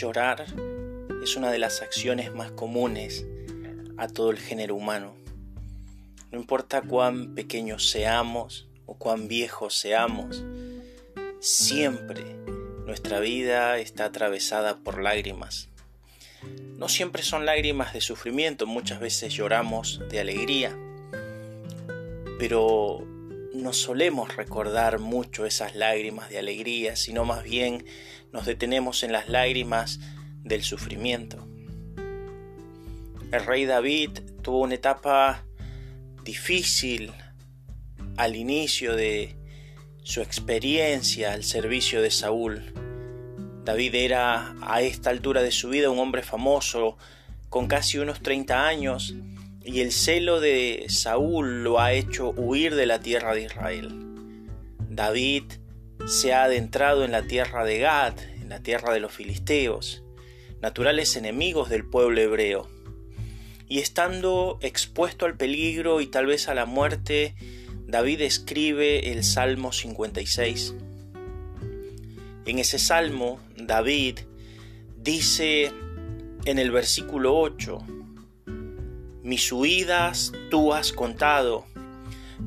Llorar es una de las acciones más comunes a todo el género humano. No importa cuán pequeños seamos o cuán viejos seamos, siempre nuestra vida está atravesada por lágrimas. No siempre son lágrimas de sufrimiento, muchas veces lloramos de alegría, pero no solemos recordar mucho esas lágrimas de alegría, sino más bien nos detenemos en las lágrimas del sufrimiento. El rey David tuvo una etapa difícil al inicio de su experiencia al servicio de Saúl. David era a esta altura de su vida un hombre famoso, con casi unos 30 años, y el celo de Saúl lo ha hecho huir de la tierra de Israel. David se ha adentrado en la tierra de Gad, en la tierra de los filisteos, naturales enemigos del pueblo hebreo. Y estando expuesto al peligro y tal vez a la muerte, David escribe el Salmo 56. En ese salmo, David dice en el versículo 8, mis huidas tú has contado,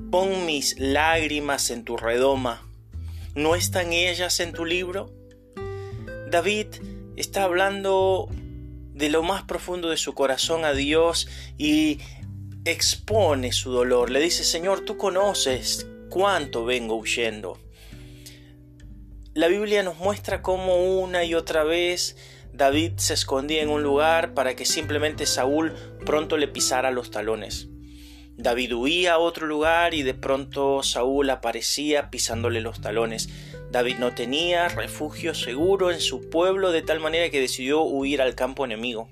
pon mis lágrimas en tu redoma, ¿no están ellas en tu libro? David está hablando de lo más profundo de su corazón a Dios y expone su dolor. Le dice, Señor, tú conoces cuánto vengo huyendo. La Biblia nos muestra cómo una y otra vez David se escondía en un lugar para que simplemente Saúl pronto le pisara los talones. David huía a otro lugar y de pronto Saúl aparecía pisándole los talones. David no tenía refugio seguro en su pueblo de tal manera que decidió huir al campo enemigo.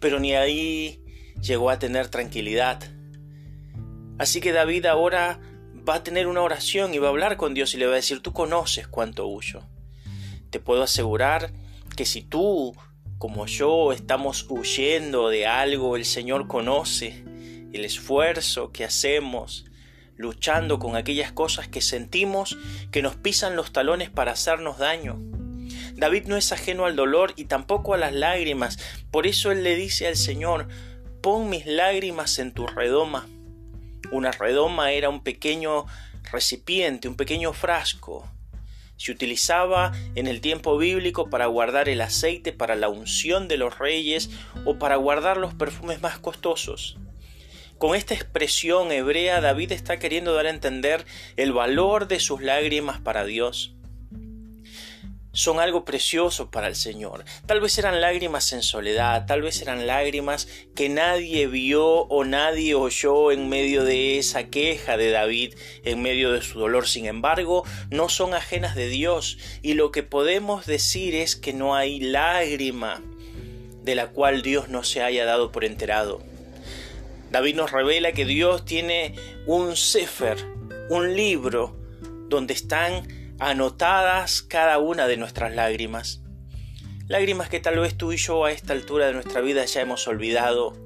Pero ni ahí llegó a tener tranquilidad. Así que David ahora va a tener una oración y va a hablar con Dios y le va a decir, tú conoces cuánto huyo. Te puedo asegurar que si tú, como yo, estamos huyendo de algo, el Señor conoce el esfuerzo que hacemos luchando con aquellas cosas que sentimos que nos pisan los talones para hacernos daño. David no es ajeno al dolor y tampoco a las lágrimas, por eso él le dice al Señor, pon mis lágrimas en tu redoma. Una redoma era un pequeño recipiente, un pequeño frasco. Se utilizaba en el tiempo bíblico para guardar el aceite para la unción de los reyes o para guardar los perfumes más costosos. Con esta expresión hebrea David está queriendo dar a entender el valor de sus lágrimas para Dios. Son algo precioso para el Señor. Tal vez eran lágrimas en soledad, tal vez eran lágrimas que nadie vio o nadie oyó en medio de esa queja de David, en medio de su dolor. Sin embargo, no son ajenas de Dios y lo que podemos decir es que no hay lágrima de la cual Dios no se haya dado por enterado. David nos revela que Dios tiene un sefer, un libro, donde están anotadas cada una de nuestras lágrimas. Lágrimas que tal vez tú y yo a esta altura de nuestra vida ya hemos olvidado.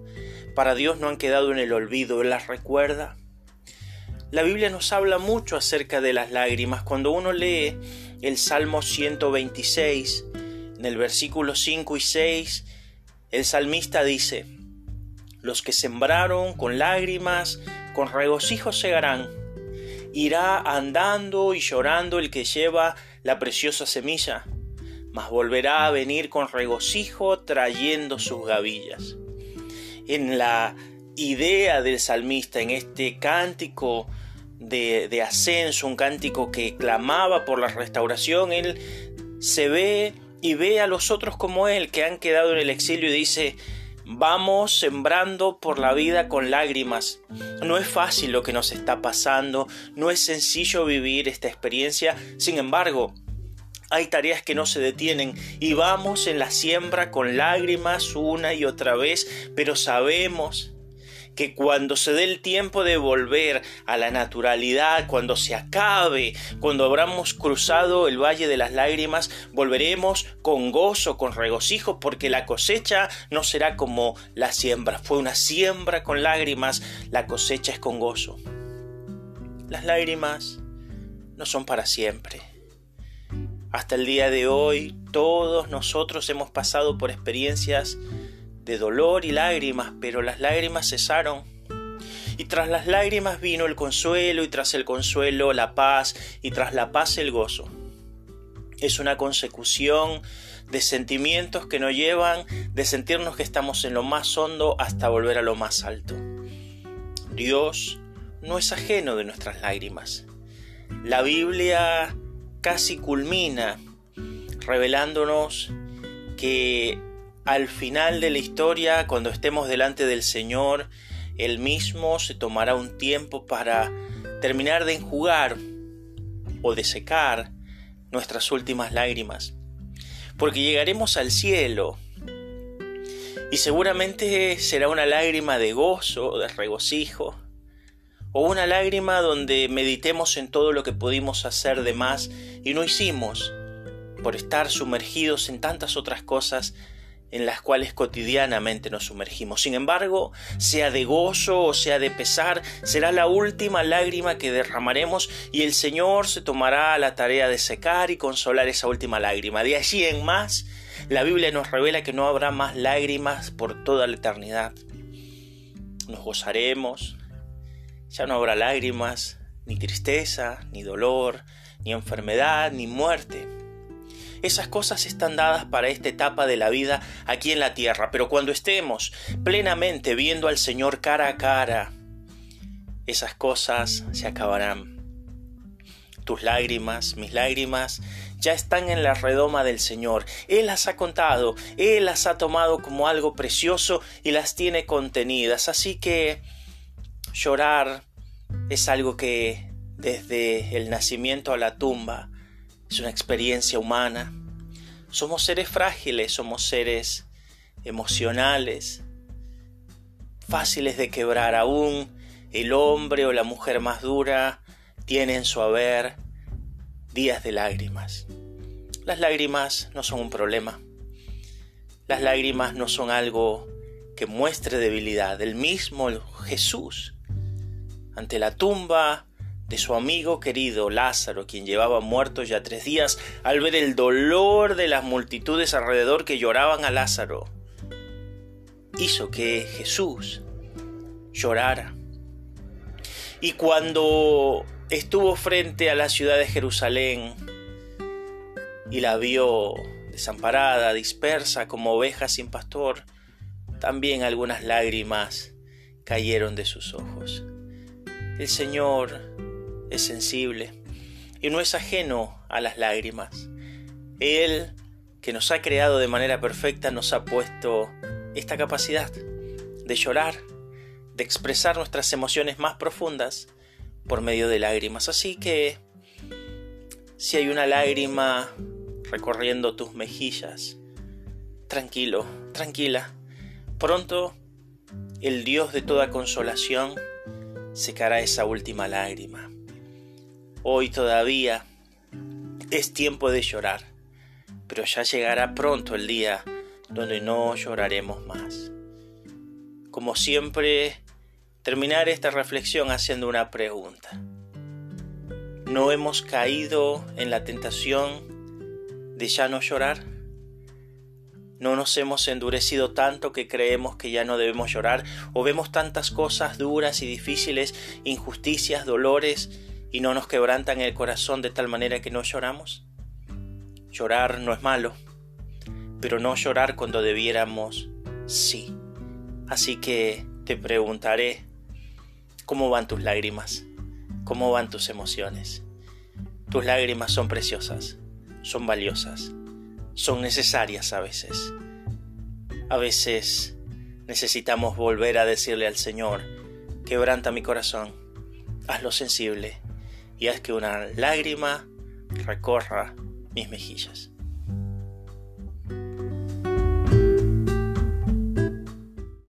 Para Dios no han quedado en el olvido, Él las recuerda. La Biblia nos habla mucho acerca de las lágrimas. Cuando uno lee el Salmo 126, en el versículo 5 y 6, el salmista dice, los que sembraron con lágrimas, con regocijo segarán. Irá andando y llorando el que lleva la preciosa semilla, mas volverá a venir con regocijo trayendo sus gavillas. En la idea del salmista, en este cántico de, ascenso, un cántico que clamaba por la restauración, él se ve y ve a los otros como él, que han quedado en el exilio y dice, Vamos sembrando por la vida con lágrimas. No es fácil lo que nos está pasando, no es sencillo vivir esta experiencia, sin embargo, hay tareas que no se detienen y vamos en la siembra con lágrimas una y otra vez, pero sabemos que cuando se dé el tiempo de volver a la naturalidad, cuando se acabe, cuando habramos cruzado el valle de las lágrimas, volveremos con gozo, con regocijo, porque la cosecha no será como la siembra. Fue una siembra con lágrimas, la cosecha es con gozo. Las lágrimas no son para siempre. Hasta el día de hoy todos nosotros hemos pasado por experiencias de dolor y lágrimas, pero las lágrimas cesaron. Y tras las lágrimas vino el consuelo, y tras el consuelo la paz, y tras la paz el gozo. Es una consecución de sentimientos que nos llevan de sentirnos que estamos en lo más hondo hasta volver a lo más alto. Dios no es ajeno de nuestras lágrimas. La Biblia casi culmina revelándonos que al final de la historia, cuando estemos delante del Señor, Él mismo se tomará un tiempo para terminar de enjugar o de secar nuestras últimas lágrimas. Porque llegaremos al cielo y seguramente será una lágrima de gozo, de regocijo, o una lágrima donde meditemos en todo lo que pudimos hacer de más y no hicimos por estar sumergidos en tantas otras cosas en las cuales cotidianamente nos sumergimos. Sin embargo, sea de gozo o sea de pesar, será la última lágrima que derramaremos y el Señor se tomará la tarea de secar y consolar esa última lágrima. De allí en más, la Biblia nos revela que no habrá más lágrimas por toda la eternidad. Nos gozaremos, ya no habrá lágrimas, ni tristeza, ni dolor, ni enfermedad, ni muerte. Esas cosas están dadas para esta etapa de la vida aquí en la tierra, pero cuando estemos plenamente viendo al Señor cara a cara, esas cosas se acabarán. Tus lágrimas, mis lágrimas, ya están en la redoma del Señor. Él las ha contado, Él las ha tomado como algo precioso y las tiene contenidas. Así que Llorar es algo que desde el nacimiento a la tumba es una experiencia humana. Somos seres frágiles, somos seres emocionales, fáciles de quebrar aún. El hombre o la mujer más dura tiene en su haber días de lágrimas. Las lágrimas no son un problema. Las lágrimas no son algo que muestre debilidad. El mismo Jesús ante la tumba de su amigo querido Lázaro, quien llevaba muerto ya tres días, al ver el dolor de las multitudes alrededor que lloraban a Lázaro, hizo que Jesús llorara. Y cuando estuvo frente a la ciudad de Jerusalén y la vio desamparada, dispersa como oveja sin pastor, también algunas lágrimas cayeron de sus ojos. El Señor es sensible y no es ajeno a las lágrimas. Él, que nos ha creado de manera perfecta, nos ha puesto esta capacidad de llorar, de expresar nuestras emociones más profundas por medio de lágrimas. Así que si hay una lágrima recorriendo tus mejillas, tranquilo, tranquila, pronto el Dios de toda consolación secará esa última lágrima. Hoy todavía es tiempo de llorar, pero ya llegará pronto el día donde no lloraremos más. Como siempre, terminar esta reflexión haciendo una pregunta. ¿No hemos caído en la tentación de ya no llorar? no nos hemos endurecido tanto que creemos que ya no debemos llorar, o vemos tantas cosas duras y difíciles, injusticias, dolores, y no nos quebrantan el corazón de tal manera que no lloramos. Llorar no es malo, pero no llorar cuando debiéramos, sí. Así que te preguntaré, ¿cómo van tus lágrimas? ¿Cómo van tus emociones? Tus lágrimas son preciosas, son valiosas son necesarias a veces. A veces necesitamos volver a decirle al Señor, quebranta mi corazón, hazlo sensible y haz que una lágrima recorra mis mejillas.